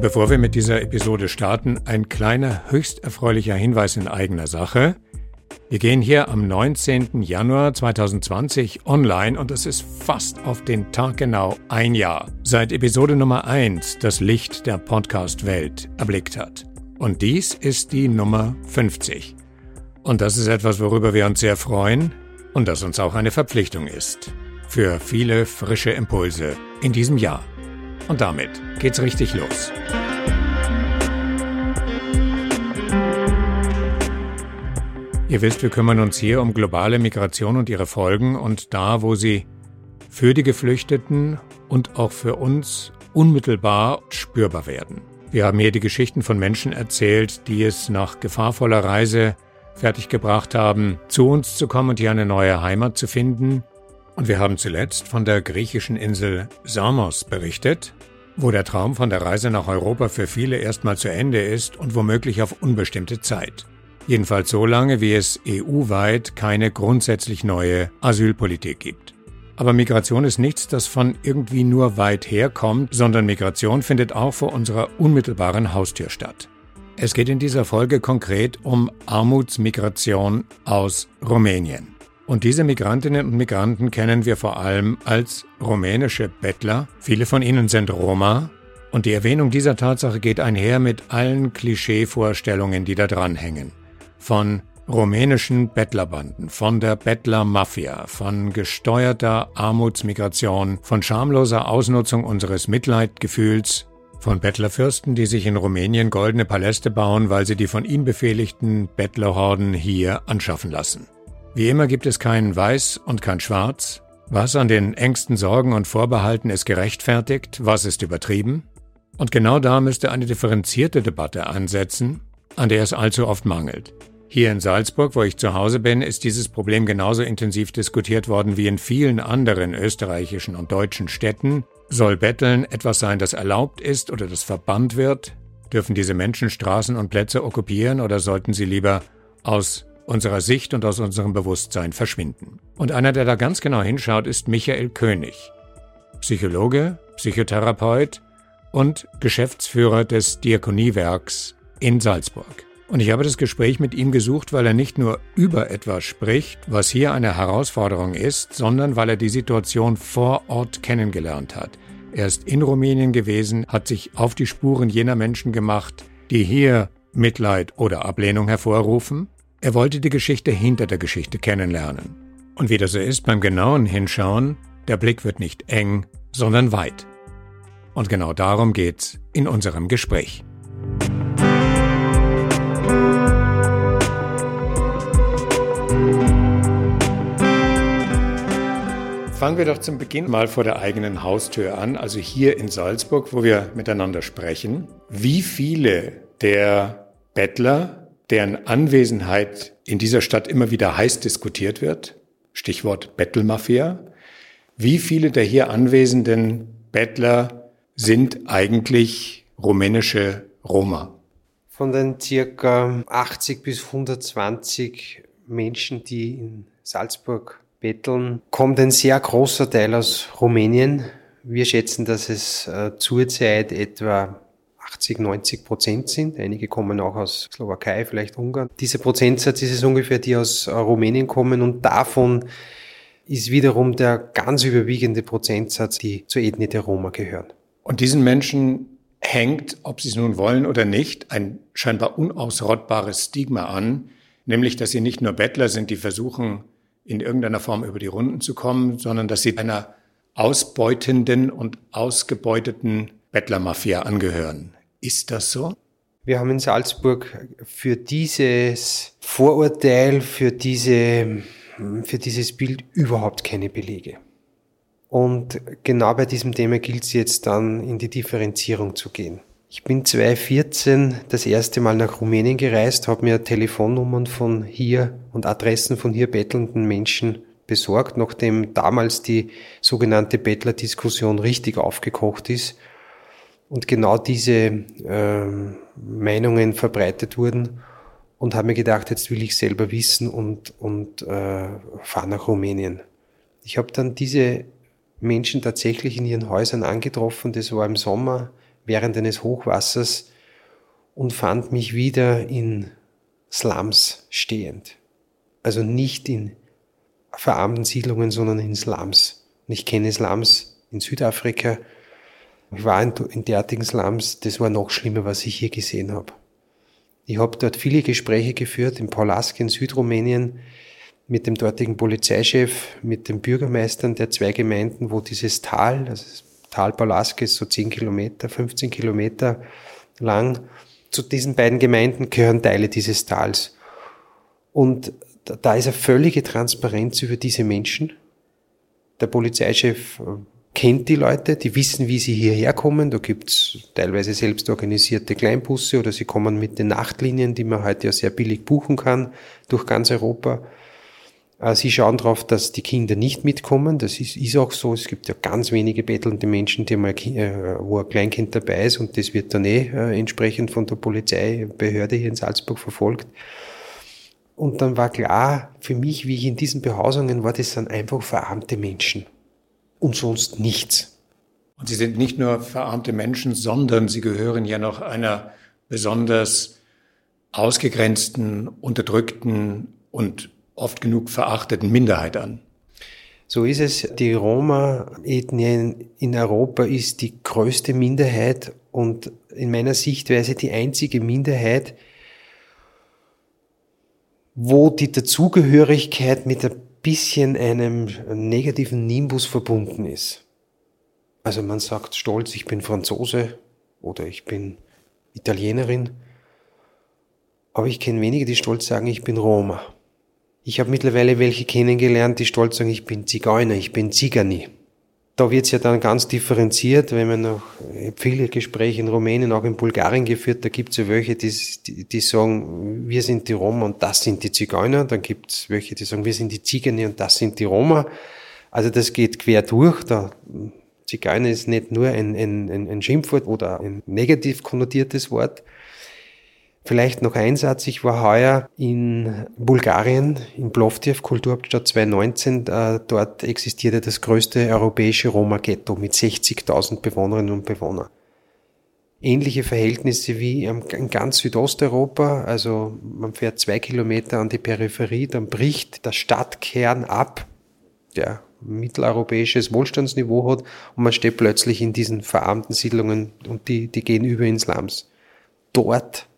Und bevor wir mit dieser Episode starten, ein kleiner, höchst erfreulicher Hinweis in eigener Sache. Wir gehen hier am 19. Januar 2020 online und es ist fast auf den Tag genau ein Jahr, seit Episode Nummer 1 das Licht der Podcast-Welt erblickt hat. Und dies ist die Nummer 50. Und das ist etwas, worüber wir uns sehr freuen und das uns auch eine Verpflichtung ist. Für viele frische Impulse in diesem Jahr. Und damit geht's richtig los. Ihr wisst, wir kümmern uns hier um globale Migration und ihre Folgen und da, wo sie für die Geflüchteten und auch für uns unmittelbar spürbar werden. Wir haben hier die Geschichten von Menschen erzählt, die es nach gefahrvoller Reise fertiggebracht haben, zu uns zu kommen und hier eine neue Heimat zu finden. Und wir haben zuletzt von der griechischen Insel Samos berichtet, wo der Traum von der Reise nach Europa für viele erstmal zu Ende ist und womöglich auf unbestimmte Zeit. Jedenfalls so lange, wie es EU-weit keine grundsätzlich neue Asylpolitik gibt. Aber Migration ist nichts, das von irgendwie nur weit herkommt, sondern Migration findet auch vor unserer unmittelbaren Haustür statt. Es geht in dieser Folge konkret um Armutsmigration aus Rumänien. Und diese Migrantinnen und Migranten kennen wir vor allem als rumänische Bettler. Viele von ihnen sind Roma. Und die Erwähnung dieser Tatsache geht einher mit allen Klischeevorstellungen, die da dranhängen. Von rumänischen Bettlerbanden, von der Bettlermafia, von gesteuerter Armutsmigration, von schamloser Ausnutzung unseres Mitleidgefühls, von Bettlerfürsten, die sich in Rumänien goldene Paläste bauen, weil sie die von ihnen befehligten Bettlerhorden hier anschaffen lassen. Wie immer gibt es kein Weiß und kein Schwarz. Was an den engsten Sorgen und Vorbehalten ist gerechtfertigt, was ist übertrieben? Und genau da müsste eine differenzierte Debatte ansetzen, an der es allzu oft mangelt. Hier in Salzburg, wo ich zu Hause bin, ist dieses Problem genauso intensiv diskutiert worden wie in vielen anderen österreichischen und deutschen Städten. Soll Betteln etwas sein, das erlaubt ist oder das verbannt wird? Dürfen diese Menschen Straßen und Plätze okkupieren oder sollten sie lieber aus unserer Sicht und aus unserem Bewusstsein verschwinden. Und einer, der da ganz genau hinschaut, ist Michael König. Psychologe, Psychotherapeut und Geschäftsführer des Diakoniewerks in Salzburg. Und ich habe das Gespräch mit ihm gesucht, weil er nicht nur über etwas spricht, was hier eine Herausforderung ist, sondern weil er die Situation vor Ort kennengelernt hat. Er ist in Rumänien gewesen, hat sich auf die Spuren jener Menschen gemacht, die hier Mitleid oder Ablehnung hervorrufen er wollte die Geschichte hinter der Geschichte kennenlernen. Und wie das so ist beim genauen Hinschauen, der Blick wird nicht eng, sondern weit. Und genau darum geht's in unserem Gespräch. Fangen wir doch zum Beginn mal vor der eigenen Haustür an, also hier in Salzburg, wo wir miteinander sprechen. Wie viele der Bettler, deren Anwesenheit in dieser Stadt immer wieder heiß diskutiert wird. Stichwort Bettelmafia. Wie viele der hier anwesenden Bettler sind eigentlich rumänische Roma? Von den circa 80 bis 120 Menschen, die in Salzburg betteln, kommt ein sehr großer Teil aus Rumänien. Wir schätzen, dass es äh, zurzeit etwa 80, 90 Prozent sind. Einige kommen auch aus Slowakei, vielleicht Ungarn. Dieser Prozentsatz ist es ungefähr, die aus äh, Rumänien kommen und davon ist wiederum der ganz überwiegende Prozentsatz, die zur Ethnie der Roma gehören. Und diesen Menschen hängt, ob sie es nun wollen oder nicht, ein scheinbar unausrottbares Stigma an, nämlich dass sie nicht nur Bettler sind, die versuchen, in irgendeiner Form über die Runden zu kommen, sondern dass sie einer ausbeutenden und ausgebeuteten Bettlermafia angehören. Ist das so? Wir haben in Salzburg für dieses Vorurteil, für, diese, für dieses Bild überhaupt keine Belege. Und genau bei diesem Thema gilt es jetzt dann in die Differenzierung zu gehen. Ich bin 2014 das erste Mal nach Rumänien gereist, habe mir Telefonnummern von hier und Adressen von hier bettelnden Menschen besorgt, nachdem damals die sogenannte Bettler-Diskussion richtig aufgekocht ist und genau diese äh, Meinungen verbreitet wurden und habe mir gedacht, jetzt will ich selber wissen und, und äh, fahre nach Rumänien. Ich habe dann diese Menschen tatsächlich in ihren Häusern angetroffen, das war im Sommer während eines Hochwassers und fand mich wieder in Slums stehend. Also nicht in verarmten Siedlungen, sondern in Slums. Und ich kenne Slums in Südafrika. Ich war in, in derartigen Slums, das war noch schlimmer, was ich hier gesehen habe. Ich habe dort viele Gespräche geführt, in Paulask in Südrumänien, mit dem dortigen Polizeichef, mit den Bürgermeistern der zwei Gemeinden, wo dieses Tal, also das Tal Paulask ist so 10 Kilometer, 15 Kilometer lang. Zu diesen beiden Gemeinden gehören Teile dieses Tals. Und da ist eine völlige Transparenz über diese Menschen. Der Polizeichef äh, kennt die Leute, die wissen, wie sie hierher kommen. Da gibt's teilweise selbst organisierte Kleinbusse oder sie kommen mit den Nachtlinien, die man heute ja sehr billig buchen kann, durch ganz Europa. Äh, sie schauen darauf, dass die Kinder nicht mitkommen. Das ist, ist auch so. Es gibt ja ganz wenige bettelnde Menschen, die mal, äh, wo ein Kleinkind dabei ist und das wird dann eh äh, entsprechend von der Polizeibehörde hier in Salzburg verfolgt. Und dann war klar für mich, wie ich in diesen Behausungen war, das sind einfach verarmte Menschen. Und sonst nichts. Und sie sind nicht nur verarmte Menschen, sondern sie gehören ja noch einer besonders ausgegrenzten, unterdrückten und oft genug verachteten Minderheit an. So ist es. Die Roma-Ethnie in Europa ist die größte Minderheit und in meiner Sichtweise die einzige Minderheit, wo die Dazugehörigkeit mit ein bisschen einem negativen Nimbus verbunden ist. Also man sagt stolz, ich bin Franzose oder ich bin Italienerin, aber ich kenne wenige, die stolz sagen, ich bin Roma. Ich habe mittlerweile welche kennengelernt, die stolz sagen, ich bin Zigeuner, ich bin Zigani. Da wird's ja dann ganz differenziert, wenn man noch viele Gespräche in Rumänien, auch in Bulgarien geführt, da gibt's ja welche, die, die, sagen, wir sind die Roma und das sind die Zigeuner. Dann gibt's welche, die sagen, wir sind die Zigani und das sind die Roma. Also das geht quer durch. Da Zigeuner ist nicht nur ein, ein, ein Schimpfwort oder ein negativ konnotiertes Wort, Vielleicht noch ein Satz. Ich war heuer in Bulgarien, in Plovdiv, Kulturhauptstadt 2019. Äh, dort existierte das größte europäische Roma-Ghetto mit 60.000 Bewohnerinnen und Bewohnern. Ähnliche Verhältnisse wie in ganz Südosteuropa. Also man fährt zwei Kilometer an die Peripherie, dann bricht der Stadtkern ab, der mitteleuropäisches Wohlstandsniveau hat und man steht plötzlich in diesen verarmten Siedlungen und die, die gehen über ins Lams. Dort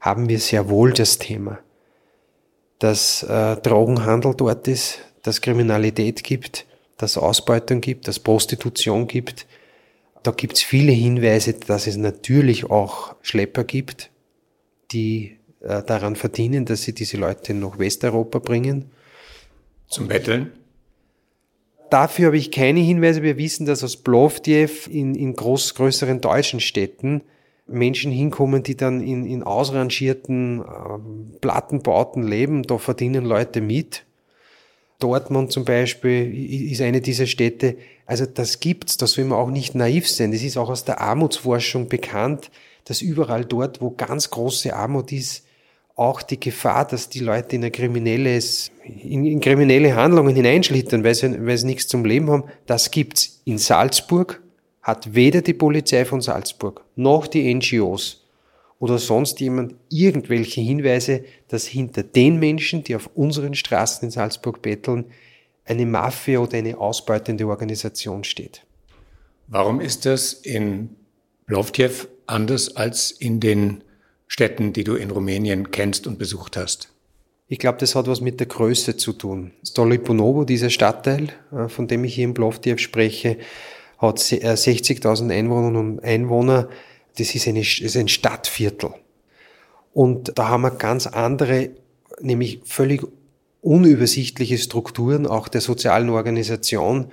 haben wir sehr wohl das Thema, dass äh, Drogenhandel dort ist, dass Kriminalität gibt, dass Ausbeutung gibt, dass Prostitution gibt. Da gibt es viele Hinweise, dass es natürlich auch Schlepper gibt, die äh, daran verdienen, dass sie diese Leute nach Westeuropa bringen. Zum Betteln? Dafür habe ich keine Hinweise. Wir wissen, dass aus Plovdiv in, in groß, größeren deutschen Städten Menschen hinkommen, die dann in, in ausrangierten äh, Plattenbauten leben. Da verdienen Leute mit. Dortmund zum Beispiel ist eine dieser Städte. Also das gibt's, da soll man auch nicht naiv sein. Das ist auch aus der Armutsforschung bekannt, dass überall dort, wo ganz große Armut ist, auch die Gefahr, dass die Leute in, ein kriminelles, in, in kriminelle Handlungen hineinschlittern, weil sie, weil sie nichts zum Leben haben, das gibt's in Salzburg, hat weder die Polizei von Salzburg noch die NGOs oder sonst jemand irgendwelche Hinweise, dass hinter den Menschen, die auf unseren Straßen in Salzburg betteln, eine Mafia oder eine ausbeutende Organisation steht. Warum ist das in Plovdiv anders als in den Städten, die du in Rumänien kennst und besucht hast? Ich glaube, das hat was mit der Größe zu tun. Stolipunovo, dieser Stadtteil, äh, von dem ich hier in Plovdiv spreche, hat 60.000 äh, Einwohnerinnen und Einwohner. Das ist, eine, ist ein Stadtviertel. Und da haben wir ganz andere, nämlich völlig unübersichtliche Strukturen auch der sozialen Organisation.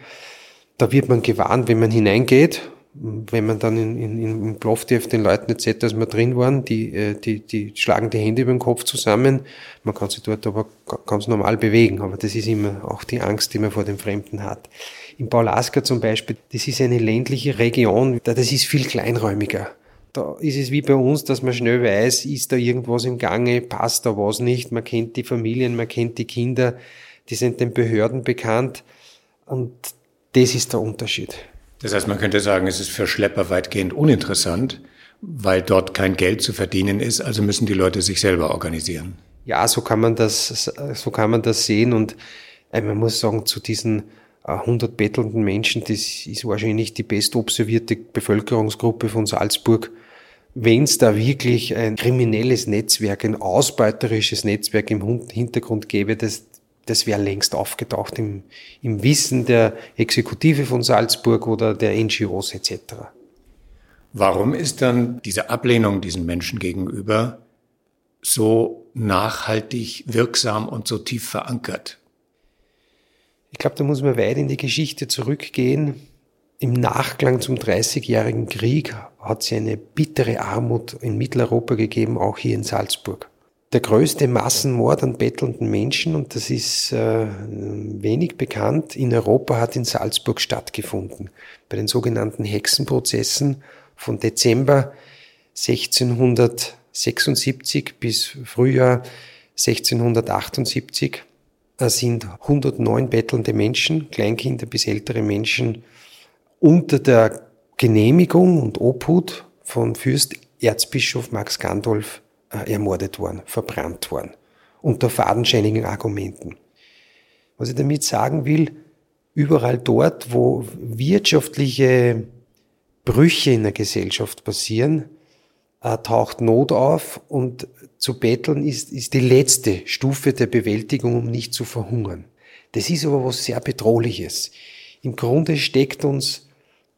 Da wird man gewarnt, wenn man hineingeht. wenn man dann in, in, in Plovdiv den Leuten erzählt, dass wir drin waren, die, äh, die, die schlagen die Hände über den Kopf zusammen. Man kann sich dort aber ganz normal bewegen, aber das ist immer auch die Angst, die man vor dem Fremden hat. In Paulaska zum Beispiel, das ist eine ländliche Region, das ist viel kleinräumiger. Da ist es wie bei uns, dass man schnell weiß, ist da irgendwas im Gange, passt da was nicht. Man kennt die Familien, man kennt die Kinder, die sind den Behörden bekannt. Und das ist der Unterschied. Das heißt, man könnte sagen, es ist für Schlepper weitgehend uninteressant, weil dort kein Geld zu verdienen ist, also müssen die Leute sich selber organisieren. Ja, so kann man das, so kann man das sehen und äh, man muss sagen, zu diesen 100 äh, bettelnden Menschen, das ist wahrscheinlich die bestobservierte Bevölkerungsgruppe von Salzburg. Wenn es da wirklich ein kriminelles Netzwerk, ein ausbeuterisches Netzwerk im Hintergrund gäbe, das, das wäre längst aufgetaucht im, im Wissen der Exekutive von Salzburg oder der NGOs etc. Warum ist dann diese Ablehnung diesen Menschen gegenüber so nachhaltig wirksam und so tief verankert? Ich glaube, da muss man weit in die Geschichte zurückgehen. Im Nachklang zum Dreißigjährigen Krieg hat es eine bittere Armut in Mitteleuropa gegeben, auch hier in Salzburg der größte Massenmord an bettelnden Menschen, und das ist äh, wenig bekannt, in Europa hat in Salzburg stattgefunden. Bei den sogenannten Hexenprozessen von Dezember 1676 bis Frühjahr 1678 äh, sind 109 bettelnde Menschen, Kleinkinder bis ältere Menschen, unter der Genehmigung und Obhut von Fürst Erzbischof Max Gandolf äh, ermordet worden, verbrannt worden. Unter fadenscheinigen Argumenten. Was ich damit sagen will, überall dort, wo wirtschaftliche Brüche in der Gesellschaft passieren, äh, taucht Not auf und zu betteln ist, ist die letzte Stufe der Bewältigung, um nicht zu verhungern. Das ist aber was sehr Bedrohliches. Im Grunde steckt uns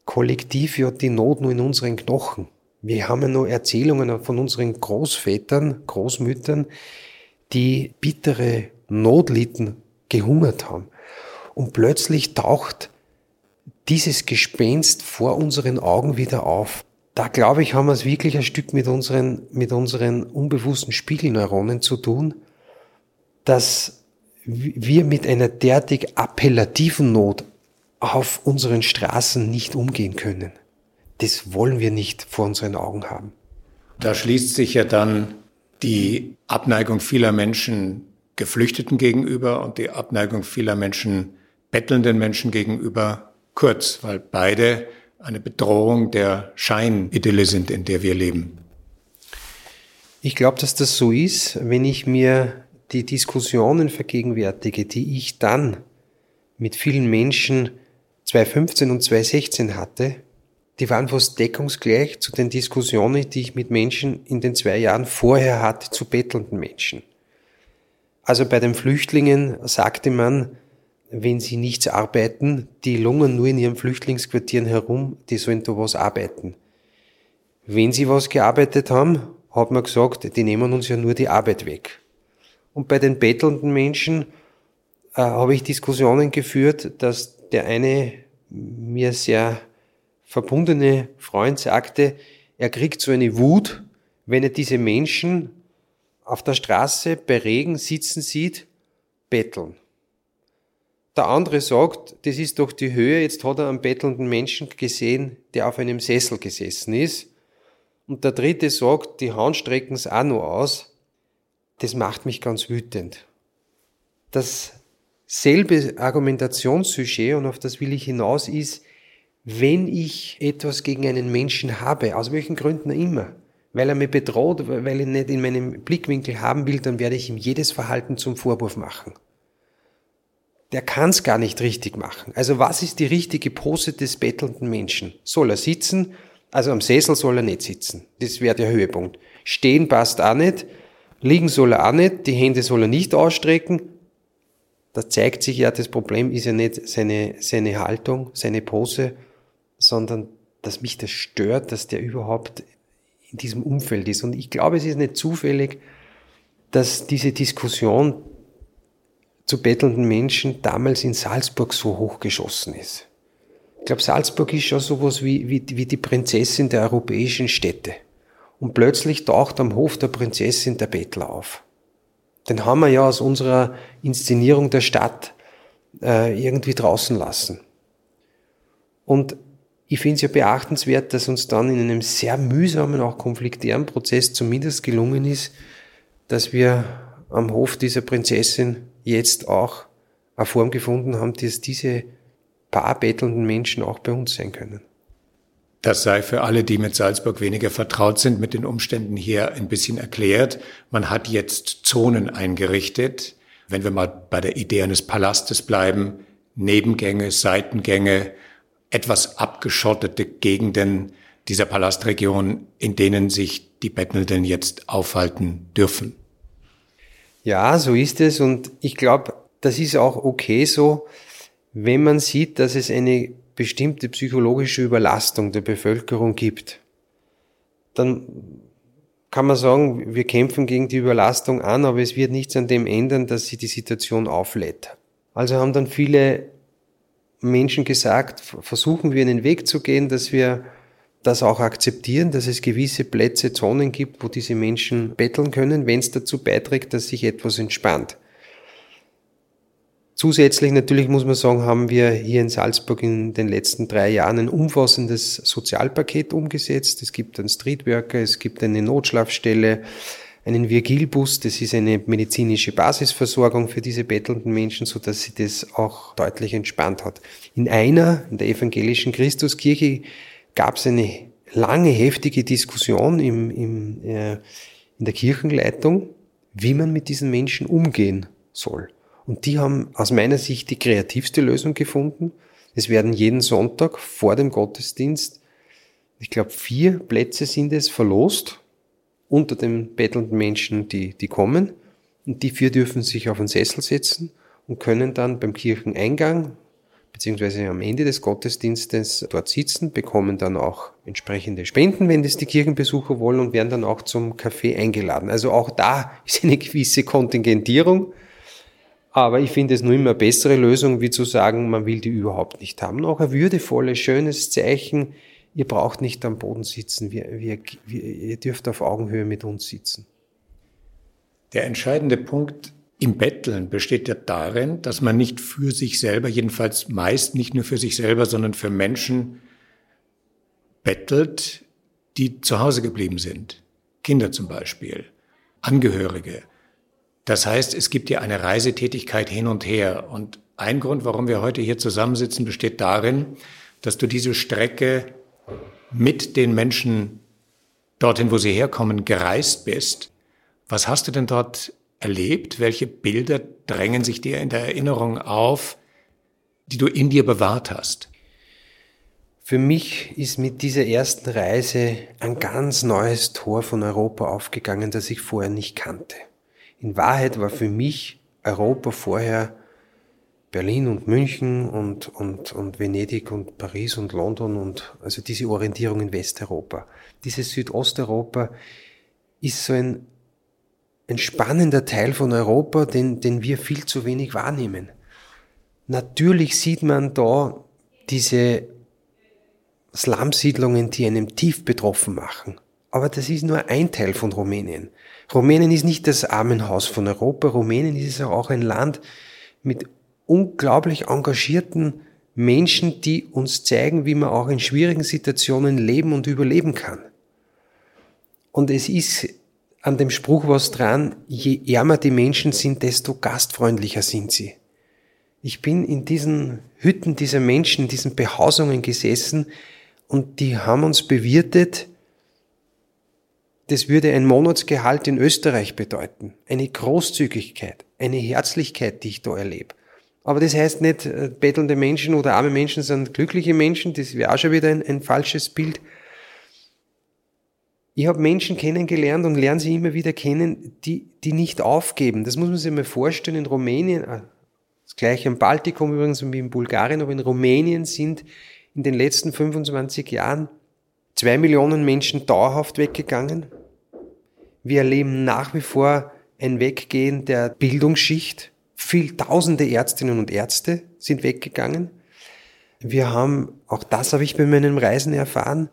kollektiv ja die Not nur in unseren Knochen. Wir haben ja noch Erzählungen von unseren Großvätern, Großmüttern, die bittere Not litten, gehungert haben. Und plötzlich taucht dieses Gespenst vor unseren Augen wieder auf. Da glaube ich, haben wir es wirklich ein Stück mit unseren, mit unseren unbewussten Spiegelneuronen zu tun, dass wir mit einer derartig appellativen Not auf unseren Straßen nicht umgehen können das wollen wir nicht vor unseren Augen haben. Da schließt sich ja dann die Abneigung vieler Menschen Geflüchteten gegenüber und die Abneigung vieler Menschen bettelnden Menschen gegenüber kurz, weil beide eine Bedrohung der Scheinidylle sind, in der wir leben. Ich glaube, dass das so ist, wenn ich mir die Diskussionen vergegenwärtige, die ich dann mit vielen Menschen 2015 und 2016 hatte, die waren fast deckungsgleich zu den Diskussionen, die ich mit Menschen in den zwei Jahren vorher hatte, zu bettelnden Menschen. Also bei den Flüchtlingen sagte man, wenn sie nichts arbeiten, die lungern nur in ihren Flüchtlingsquartieren herum, die sollen da was arbeiten. Wenn sie was gearbeitet haben, hat man gesagt, die nehmen uns ja nur die Arbeit weg. Und bei den bettelnden Menschen äh, habe ich Diskussionen geführt, dass der eine mir sehr verbundene Freund sagte, er kriegt so eine Wut, wenn er diese Menschen auf der Straße bei Regen sitzen sieht, betteln. Der andere sagt, das ist doch die Höhe, jetzt hat er einen bettelnden Menschen gesehen, der auf einem Sessel gesessen ist. Und der dritte sagt, die Hand strecken es auch noch aus. Das macht mich ganz wütend. Dasselbe Argumentationssujet, und auf das will ich hinaus, ist, wenn ich etwas gegen einen Menschen habe, aus welchen Gründen immer, weil er mich bedroht, weil ich nicht in meinem Blickwinkel haben will, dann werde ich ihm jedes Verhalten zum Vorwurf machen. Der kann es gar nicht richtig machen. Also was ist die richtige Pose des bettelnden Menschen? Soll er sitzen? Also am Sessel soll er nicht sitzen. Das wäre der Höhepunkt. Stehen passt auch nicht. Liegen soll er auch nicht. Die Hände soll er nicht ausstrecken. Das zeigt sich ja, das Problem ist ja nicht seine, seine Haltung, seine Pose, sondern dass mich das stört, dass der überhaupt in diesem Umfeld ist. Und ich glaube, es ist nicht zufällig, dass diese Diskussion zu bettelnden Menschen damals in Salzburg so hochgeschossen ist. glaube, Salzburg ist schon sowas wie, wie, wie die Prinzessin der europäischen Städte. Und plötzlich taucht am Hof der Prinzessin der Bettler auf. Den haben wir ja aus unserer Inszenierung der Stadt äh, irgendwie draußen lassen. Und ich finde es ja beachtenswert, dass uns dann in einem sehr mühsamen, auch konfliktären Prozess zumindest gelungen ist, dass wir am Hof dieser Prinzessin jetzt auch eine Form gefunden haben, dass diese paar bettelnden Menschen auch bei uns sein können. Das sei für alle, die mit Salzburg weniger vertraut sind, mit den Umständen hier ein bisschen erklärt. Man hat jetzt Zonen eingerichtet. Wenn wir mal bei der Idee eines Palastes bleiben, Nebengänge, Seitengänge, etwas abgeschottete Gegenden dieser Palastregion, in denen sich die Bettelnden jetzt aufhalten dürfen. Ja, so ist es und ich glaube, das ist auch okay so, wenn man sieht, dass es eine bestimmte psychologische Überlastung der Bevölkerung gibt. Dann kann man sagen, wir kämpfen gegen die Überlastung an, aber es wird nichts an dem ändern, dass sie die Situation auflädt. Also haben dann viele Menschen gesagt, versuchen wir einen Weg zu gehen, dass wir das auch akzeptieren, dass es gewisse Plätze, Zonen gibt, wo diese Menschen betteln können, wenn es dazu beiträgt, dass sich etwas entspannt. Zusätzlich natürlich muss man sagen, haben wir hier in Salzburg in den letzten drei Jahren ein umfassendes Sozialpaket umgesetzt. Es gibt einen Streetworker, es gibt eine Notschlafstelle, einen Virgilbus, das ist eine medizinische Basisversorgung für diese bettelnden Menschen, so dass sie das auch deutlich entspannt hat. In einer, in der evangelischen Christuskirche, gab es eine lange, heftige Diskussion im, im, äh, in der Kirchenleitung, wie man mit diesen Menschen umgehen soll. Und die haben aus meiner Sicht die kreativste Lösung gefunden. Es werden jeden Sonntag vor dem Gottesdienst, ich glaube vier Plätze sind es, verlost unter den bettelnden Menschen, die, die kommen. Und die vier dürfen sich auf einen Sessel setzen und können dann beim Kircheneingang beziehungsweise am Ende des Gottesdienstes dort sitzen, bekommen dann auch entsprechende Spenden, wenn das die Kirchenbesucher wollen und werden dann auch zum Kaffee eingeladen. Also auch da ist eine gewisse Kontingentierung. Aber ich finde es nur immer bessere Lösung, wie zu sagen, man will die überhaupt nicht haben. Auch ein würdevolles, schönes Zeichen, ihr braucht nicht am Boden sitzen, wir, wir, wir, ihr dürft auf Augenhöhe mit uns sitzen. Der entscheidende Punkt im Betteln besteht ja darin, dass man nicht für sich selber, jedenfalls meist nicht nur für sich selber, sondern für Menschen bettelt, die zu Hause geblieben sind. Kinder zum Beispiel, Angehörige. Das heißt, es gibt ja eine Reisetätigkeit hin und her. Und ein Grund, warum wir heute hier zusammensitzen, besteht darin, dass du diese Strecke mit den Menschen dorthin, wo sie herkommen, gereist bist. Was hast du denn dort erlebt? Welche Bilder drängen sich dir in der Erinnerung auf, die du in dir bewahrt hast? Für mich ist mit dieser ersten Reise ein ganz neues Tor von Europa aufgegangen, das ich vorher nicht kannte. In Wahrheit war für mich Europa vorher Berlin und München und, und, und Venedig und Paris und London und also diese Orientierung in Westeuropa. Dieses Südosteuropa ist so ein, ein spannender Teil von Europa, den, den wir viel zu wenig wahrnehmen. Natürlich sieht man da diese Slumsiedlungen, die einem tief betroffen machen. Aber das ist nur ein Teil von Rumänien. Rumänien ist nicht das Armenhaus von Europa. Rumänien ist auch ein Land mit unglaublich engagierten Menschen, die uns zeigen, wie man auch in schwierigen Situationen leben und überleben kann. Und es ist an dem Spruch was dran, je ärmer die Menschen sind, desto gastfreundlicher sind sie. Ich bin in diesen Hütten dieser Menschen, diesen Behausungen gesessen und die haben uns bewirtet, das würde ein Monatsgehalt in Österreich bedeuten. Eine Großzügigkeit, eine Herzlichkeit, die ich da erlebe. Aber das heißt nicht, äh, bettelnde Menschen oder arme Menschen sind glückliche Menschen, das wäre auch schon wieder ein, ein falsches Bild. Ich habe Menschen kennengelernt und lerne sie immer wieder kennen, die, die nicht aufgeben. Das muss man sich mal vorstellen. In Rumänien, äh, das gleiche im Baltikum übrigens wie in Bulgarien, aber in Rumänien sind in den letzten 25 Jahren zwei Millionen Menschen dauerhaft weggegangen. Wir erleben nach wie vor ein Weggehen der Bildungsschicht viel tausende Ärztinnen und Ärzte sind weggegangen. Wir haben, auch das habe ich bei meinen Reisen erfahren,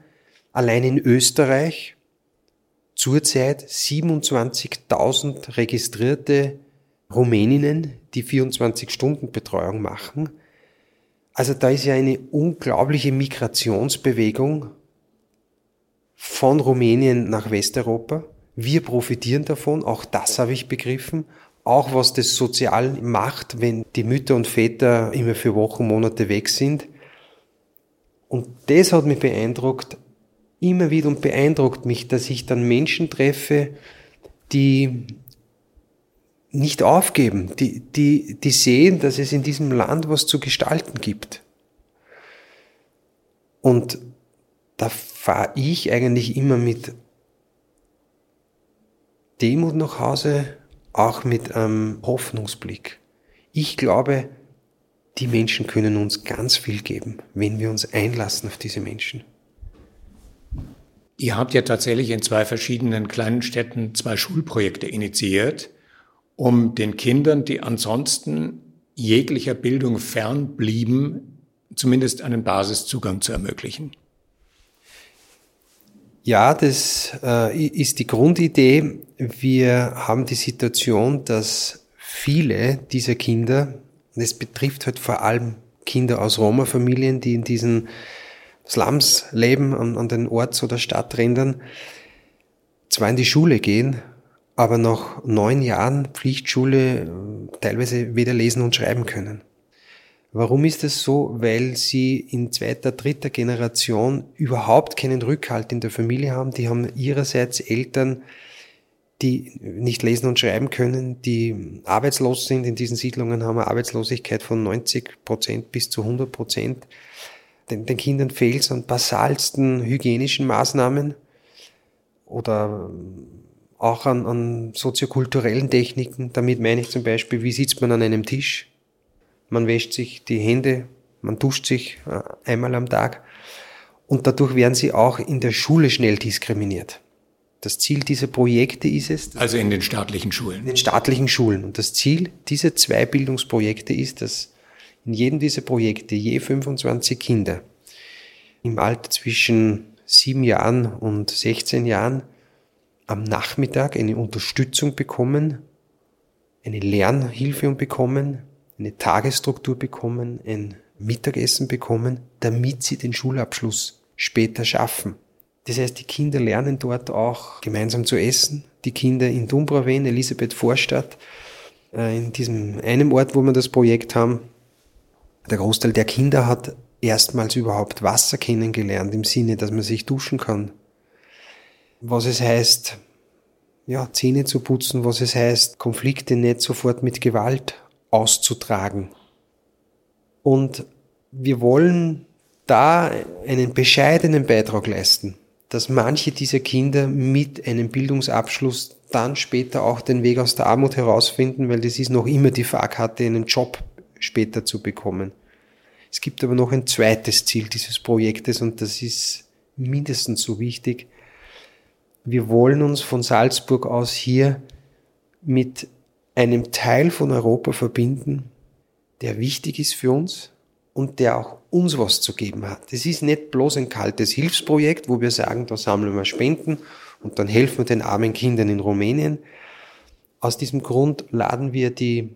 allein in Österreich zurzeit 27.000 registrierte Rumäninnen, die 24-Stunden-Betreuung machen. Also da ist ja eine unglaubliche Migrationsbewegung von Rumänien nach Westeuropa. Wir profitieren davon, auch das habe ich begriffen. Auch was das sozial macht, wenn die Mütter und Väter immer für Wochen, Monate weg sind. Und das hat mich beeindruckt, immer wieder und beeindruckt mich, dass ich dann Menschen treffe, die nicht aufgeben, die, die, die sehen, dass es in diesem Land was zu gestalten gibt. Und da fahre ich eigentlich immer mit Demut nach Hause, auch mit einem Hoffnungsblick. Ich glaube, die Menschen können uns ganz viel geben, wenn wir uns einlassen auf diese Menschen. Ihr habt ja tatsächlich in zwei verschiedenen kleinen Städten zwei Schulprojekte initiiert um den Kindern, die ansonsten jeglicher Bildung fern blieben, zumindest einen Basiszugang zu ermöglichen. Ja, das äh, ist die Grundidee. Wir haben die Situation, dass viele dieser Kinder, es betrifft halt vor allem Kinder aus Roma-Familien, die in diesen Slums leben, an, an den Orts- oder Stadträndern, zwar in die Schule gehen, aber nach neun Jahren Pflichtschule äh, teilweise weder lesen und schreiben können. Warum ist das so? Weil sie in zweiter, dritter Generation überhaupt keinen Rückhalt in der Familie haben. Die haben ihrerseits Eltern, die nicht lesen und schreiben können, die arbeitslos sind. In diesen Siedlungen haben wir Arbeitslosigkeit von 90 Prozent bis zu 100 Prozent. Den, den Kindern fehlt es an basalsten hygienischen Maßnahmen oder auch an, an soziokulturellen Techniken. Damit meine ich zum Beispiel, wie sitzt man an einem Tisch? Man wäscht sich die Hände, man duscht sich äh, einmal am Tag und dadurch werden sie auch in der Schule schnell diskriminiert. Das Ziel dieser Projekte ist es. Also in den staatlichen Schulen. In den staatlichen Schulen. Und das Ziel dieser zwei Bildungsprojekte ist, dass in jedem dieser Projekte je 25 Kinder im Alter zwischen sieben Jahren und 16 Jahren am Nachmittag eine Unterstützung bekommen, eine Lernhilfe bekommen, eine Tagesstruktur bekommen, ein Mittagessen bekommen, damit sie den Schulabschluss später schaffen. Das heißt, die Kinder lernen dort auch gemeinsam zu essen. Die Kinder in Dumbrawen, Elisabeth Vorstadt, äh, in diesem einen Ort, wo wir das Projekt haben, der Großteil der Kinder hat erstmals überhaupt Wasser kennengelernt, im Sinne, dass man sich duschen kann, was es heißt, ja, Zähne zu putzen, was es heißt, Konflikte nicht sofort mit Gewalt auszutragen. Und wir wollen da einen bescheidenen Beitrag leisten, dass manche dieser Kinder mit einem Bildungsabschluss dann später auch den Weg aus der Armut herausfinden, weil das ist noch immer die Fahrkarte, einen Job später zu bekommen. Es gibt aber noch ein zweites Ziel dieses Projektes und das ist mindestens so wichtig, wir wollen uns von Salzburg aus hier mit einem Teil von Europa verbinden, der wichtig ist für uns und der auch uns was zu geben hat. Es ist nicht bloß ein kaltes Hilfsprojekt, wo wir sagen, da sammeln wir Spenden und dann helfen wir den armen Kindern in Rumänien. Aus diesem Grund laden wir die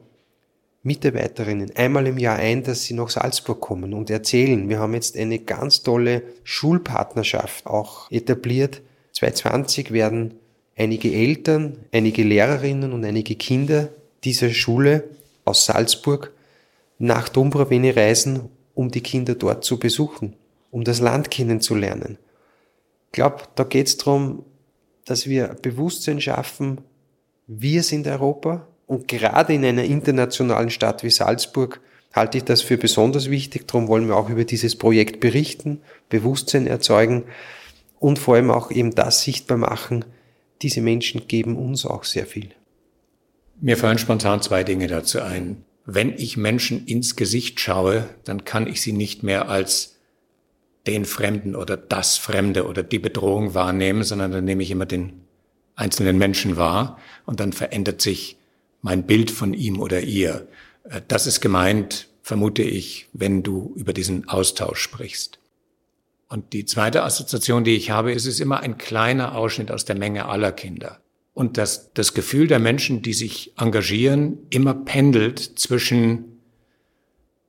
Mitarbeiterinnen einmal im Jahr ein, dass sie nach Salzburg kommen und erzählen. Wir haben jetzt eine ganz tolle Schulpartnerschaft auch etabliert 2020 werden einige Eltern, einige Lehrerinnen und einige Kinder dieser Schule aus Salzburg nach Dombrovene reisen, um die Kinder dort zu besuchen, um das Land kennenzulernen. Ich glaube, da geht es darum, dass wir Bewusstsein schaffen, wir sind Europa und gerade in einer internationalen Stadt wie Salzburg halte ich das für besonders wichtig. Darum wollen wir auch über dieses Projekt berichten, Bewusstsein erzeugen und vor allem auch eben das sichtbar machen, diese Menschen geben uns auch sehr viel. Mir fallen spontan zwei Dinge dazu ein. Wenn ich Menschen ins Gesicht schaue, dann kann ich sie nicht mehr als den Fremden oder das Fremde oder die Bedrohung wahrnehmen, sondern dann nehme ich immer den einzelnen Menschen wahr und dann verändert sich mein Bild von ihm oder ihr. Das ist gemeint vermute ich, wenn du über diesen Austausch sprichst. Und die zweite Assoziation, die ich habe, ist es immer ein kleiner Ausschnitt aus der Menge aller Kinder. Und dass das Gefühl der Menschen, die sich engagieren, immer pendelt zwischen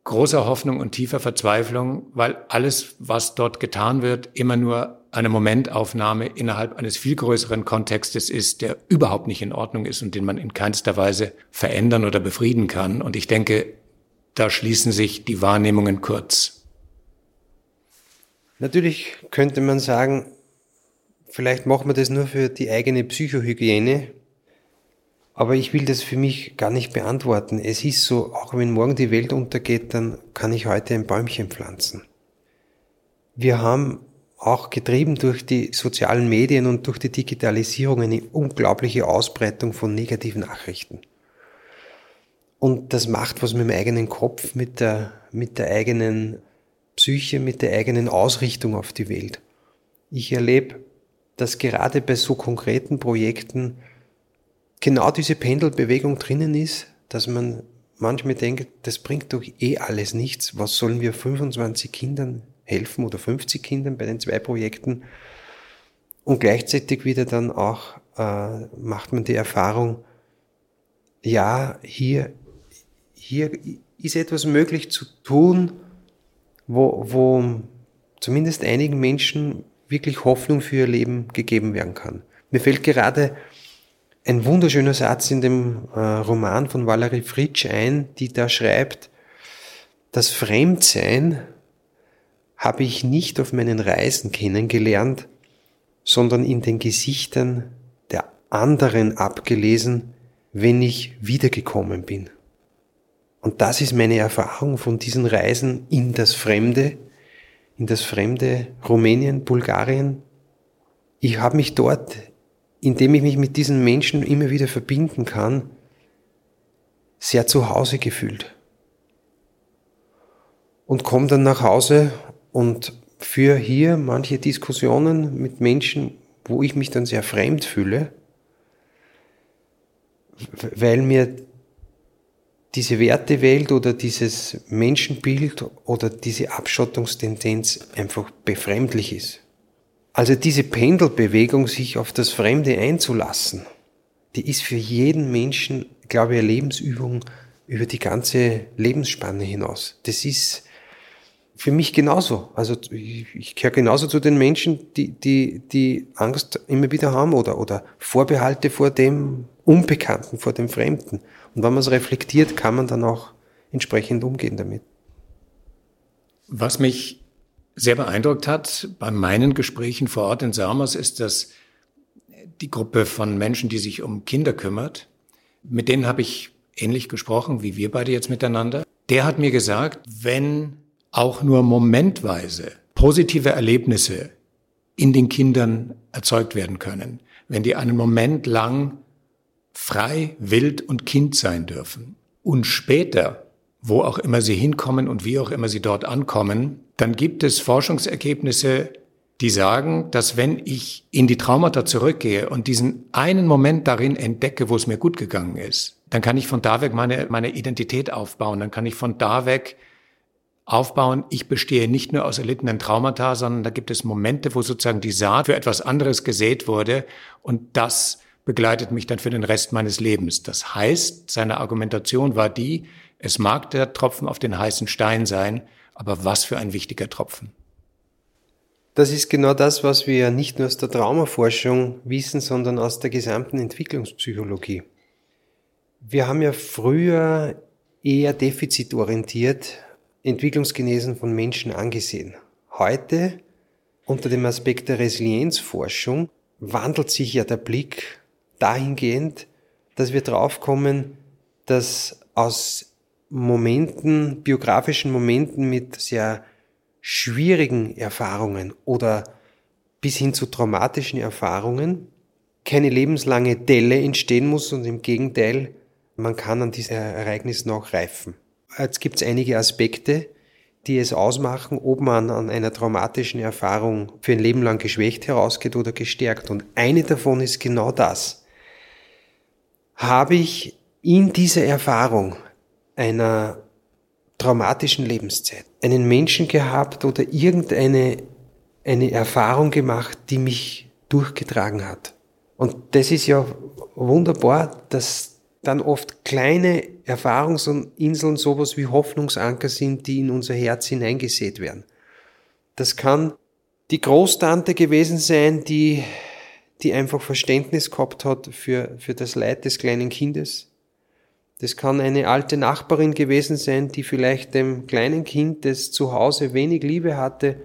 großer Hoffnung und tiefer Verzweiflung, weil alles, was dort getan wird, immer nur eine Momentaufnahme innerhalb eines viel größeren Kontextes ist, der überhaupt nicht in Ordnung ist und den man in keinster Weise verändern oder befrieden kann. Und ich denke, da schließen sich die Wahrnehmungen kurz. Natürlich könnte man sagen, vielleicht machen wir das nur für die eigene Psychohygiene, aber ich will das für mich gar nicht beantworten. Es ist so, auch wenn morgen die Welt untergeht, dann kann ich heute ein Bäumchen pflanzen. Wir haben auch getrieben durch die sozialen Medien und durch die Digitalisierung eine unglaubliche Ausbreitung von negativen Nachrichten. Und das macht was mit dem eigenen Kopf, mit der, mit der eigenen Psyche, mit der eigenen Ausrichtung auf die Welt. Ich erlebe, dass gerade bei so konkreten Projekten genau diese Pendelbewegung drinnen ist, dass man manchmal denkt, das bringt doch eh alles nichts. Was sollen wir 25 Kindern helfen oder 50 Kindern bei den zwei Projekten? Und gleichzeitig wieder dann auch äh, macht man die Erfahrung, ja, hier, hier ist etwas möglich zu tun, wo, wo zumindest einigen Menschen wirklich Hoffnung für ihr Leben gegeben werden kann. Mir fällt gerade ein wunderschöner Satz in dem äh, Roman von Valerie Fritsch ein, die da schreibt, das Fremdsein habe ich nicht auf meinen Reisen kennengelernt, sondern in den Gesichtern der anderen abgelesen, wenn ich wiedergekommen bin. Und das ist meine Erfahrung von diesen Reisen in das Fremde, in das fremde Rumänien, Bulgarien. Ich habe mich dort, indem ich mich mit diesen Menschen immer wieder verbinden kann, sehr zu Hause gefühlt. Und komme dann nach Hause und führe hier manche Diskussionen mit Menschen, wo ich mich dann sehr fremd fühle, weil mir diese Wertewelt oder dieses Menschenbild oder diese Abschottungstendenz einfach befremdlich ist. Also diese Pendelbewegung, sich auf das Fremde einzulassen, die ist für jeden Menschen, glaube ich, eine Lebensübung über die ganze Lebensspanne hinaus. Das ist für mich genauso. Also ich, ich gehöre genauso zu den Menschen, die, die, die Angst immer wieder haben oder, oder Vorbehalte vor dem Unbekannten, vor dem Fremden. Und wenn man es reflektiert, kann man dann auch entsprechend umgehen damit. Was mich sehr beeindruckt hat bei meinen Gesprächen vor Ort in Samos ist, dass die Gruppe von Menschen, die sich um Kinder kümmert, mit denen habe ich ähnlich gesprochen wie wir beide jetzt miteinander. Der hat mir gesagt, wenn auch nur momentweise positive Erlebnisse in den Kindern erzeugt werden können, wenn die einen Moment lang frei, wild und Kind sein dürfen. Und später, wo auch immer sie hinkommen und wie auch immer sie dort ankommen, dann gibt es Forschungsergebnisse, die sagen, dass wenn ich in die Traumata zurückgehe und diesen einen Moment darin entdecke, wo es mir gut gegangen ist, dann kann ich von da weg meine, meine Identität aufbauen, dann kann ich von da weg aufbauen, ich bestehe nicht nur aus erlittenen Traumata, sondern da gibt es Momente, wo sozusagen die Saat für etwas anderes gesät wurde und das begleitet mich dann für den Rest meines Lebens. Das heißt, seine Argumentation war die, es mag der Tropfen auf den heißen Stein sein, aber was für ein wichtiger Tropfen. Das ist genau das, was wir nicht nur aus der Traumaforschung wissen, sondern aus der gesamten Entwicklungspsychologie. Wir haben ja früher eher defizitorientiert Entwicklungsgenesen von Menschen angesehen. Heute, unter dem Aspekt der Resilienzforschung, wandelt sich ja der Blick dahingehend, dass wir draufkommen, dass aus Momenten, biografischen Momenten mit sehr schwierigen Erfahrungen oder bis hin zu traumatischen Erfahrungen keine lebenslange Delle entstehen muss und im Gegenteil, man kann an diesem Ereignis noch reifen. Jetzt gibt es einige Aspekte, die es ausmachen, ob man an einer traumatischen Erfahrung für ein Leben lang geschwächt herausgeht oder gestärkt. Und eine davon ist genau das habe ich in dieser Erfahrung einer traumatischen Lebenszeit einen Menschen gehabt oder irgendeine eine Erfahrung gemacht, die mich durchgetragen hat. Und das ist ja wunderbar, dass dann oft kleine Erfahrungsinseln sowas wie Hoffnungsanker sind, die in unser Herz hineingesät werden. Das kann die Großtante gewesen sein, die, die einfach Verständnis gehabt hat für, für das Leid des kleinen Kindes. Das kann eine alte Nachbarin gewesen sein, die vielleicht dem kleinen Kind, das zu Hause wenig Liebe hatte,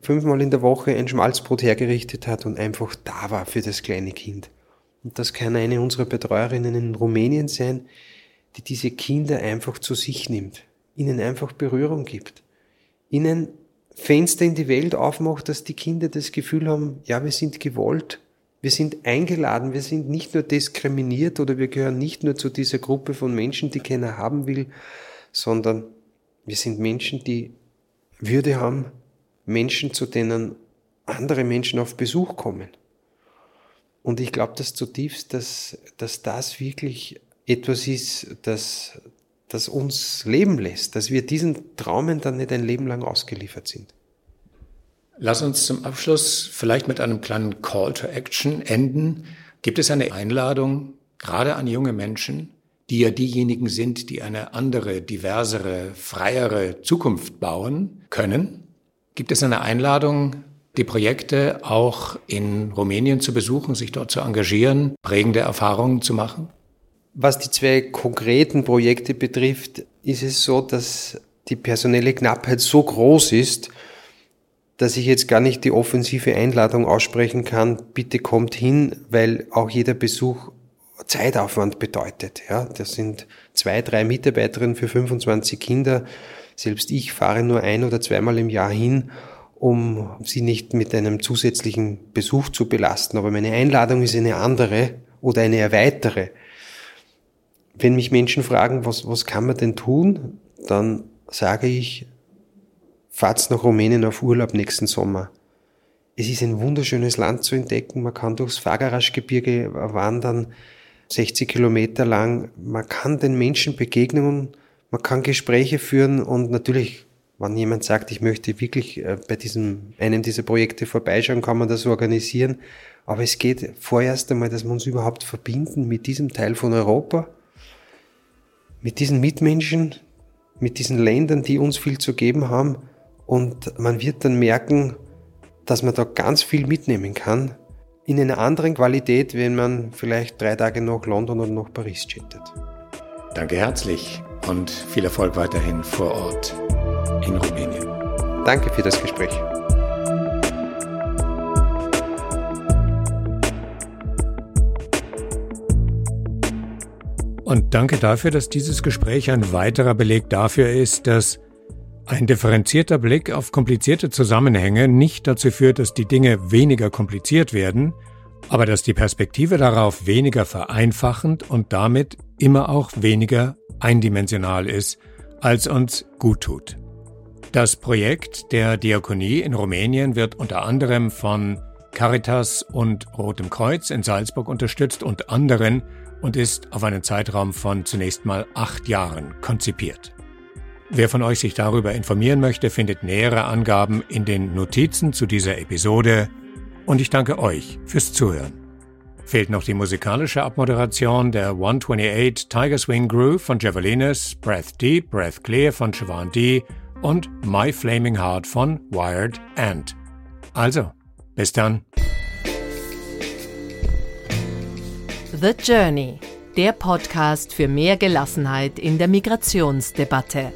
fünfmal in der Woche ein Schmalzbrot hergerichtet hat und einfach da war für das kleine Kind. Und das kann eine unserer Betreuerinnen in Rumänien sein, die diese Kinder einfach zu sich nimmt, ihnen einfach Berührung gibt, ihnen Fenster in die Welt aufmacht, dass die Kinder das Gefühl haben, ja, wir sind gewollt, wir sind eingeladen, wir sind nicht nur diskriminiert oder wir gehören nicht nur zu dieser Gruppe von Menschen, die keiner haben will, sondern wir sind Menschen, die Würde haben, Menschen, zu denen andere Menschen auf Besuch kommen. Und ich glaube das zutiefst, dass, dass das wirklich etwas ist, das, das uns leben lässt, dass wir diesen Traumen dann nicht ein Leben lang ausgeliefert sind. Lass uns zum Abschluss vielleicht mit einem kleinen Call to Action enden. Gibt es eine Einladung, gerade an junge Menschen, die ja diejenigen sind, die eine andere, diversere, freiere Zukunft bauen können? Gibt es eine Einladung, die Projekte auch in Rumänien zu besuchen, sich dort zu engagieren, prägende Erfahrungen zu machen? Was die zwei konkreten Projekte betrifft, ist es so, dass die personelle Knappheit so groß ist, dass ich jetzt gar nicht die offensive Einladung aussprechen kann, bitte kommt hin, weil auch jeder Besuch Zeitaufwand bedeutet. Ja, das sind zwei, drei Mitarbeiterinnen für 25 Kinder. Selbst ich fahre nur ein oder zweimal im Jahr hin, um sie nicht mit einem zusätzlichen Besuch zu belasten. Aber meine Einladung ist eine andere oder eine erweitere. Wenn mich Menschen fragen, was, was kann man denn tun, dann sage ich, fahrt's nach Rumänien auf Urlaub nächsten Sommer. Es ist ein wunderschönes Land zu entdecken. Man kann durchs Fagaraschgebirge wandern, 60 Kilometer lang. Man kann den Menschen begegnen man kann Gespräche führen und natürlich, wenn jemand sagt, ich möchte wirklich äh, bei diesem, einem dieser Projekte vorbeischauen, kann man das organisieren. Aber es geht vorerst einmal, dass wir uns überhaupt verbinden mit diesem Teil von Europa, mit diesen Mitmenschen, mit diesen Ländern, die uns viel zu geben haben. Und man wird dann merken, dass man da ganz viel mitnehmen kann. In einer anderen Qualität, wenn man vielleicht drei Tage nach London oder nach Paris jettet. Danke herzlich und viel Erfolg weiterhin vor Ort in Rumänien. Danke für das Gespräch. Und danke dafür, dass dieses Gespräch ein weiterer Beleg dafür ist, dass ein differenzierter Blick auf komplizierte Zusammenhänge nicht dazu führt, dass die Dinge weniger kompliziert werden, aber dass die Perspektive darauf weniger vereinfachend und damit immer auch weniger eindimensional ist, als uns gut tut. Das Projekt der Diakonie in Rumänien wird unter anderem von Caritas und Rotem Kreuz in Salzburg unterstützt und anderen und ist auf einen Zeitraum von zunächst mal acht Jahren konzipiert. Wer von euch sich darüber informieren möchte, findet nähere Angaben in den Notizen zu dieser Episode und ich danke euch fürs Zuhören. Fehlt noch die musikalische Abmoderation der 128 Tiger Swing Groove von Javelinas, Breath Deep, Breath Clear von Siobhan D. und My Flaming Heart von Wired Ant. Also, bis dann. The Journey, der Podcast für mehr Gelassenheit in der Migrationsdebatte.